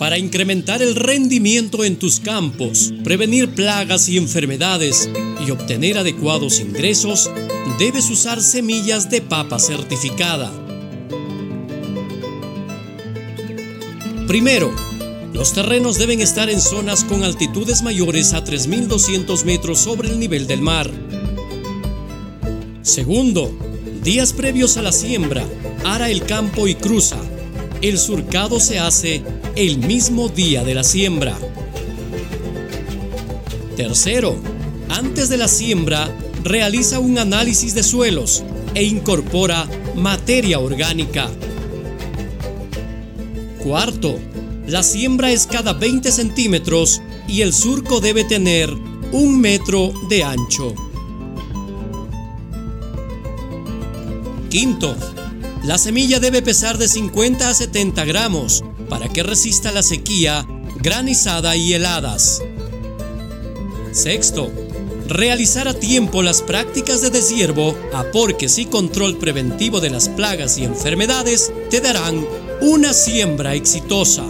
Para incrementar el rendimiento en tus campos, prevenir plagas y enfermedades y obtener adecuados ingresos, debes usar semillas de papa certificada. Primero, los terrenos deben estar en zonas con altitudes mayores a 3.200 metros sobre el nivel del mar. Segundo, días previos a la siembra, ara el campo y cruza. El surcado se hace el mismo día de la siembra. Tercero, antes de la siembra, realiza un análisis de suelos e incorpora materia orgánica. Cuarto, la siembra es cada 20 centímetros y el surco debe tener un metro de ancho. Quinto, la semilla debe pesar de 50 a 70 gramos para que resista la sequía, granizada y heladas. Sexto, realizar a tiempo las prácticas de deshiervo, aporques y control preventivo de las plagas y enfermedades te darán una siembra exitosa.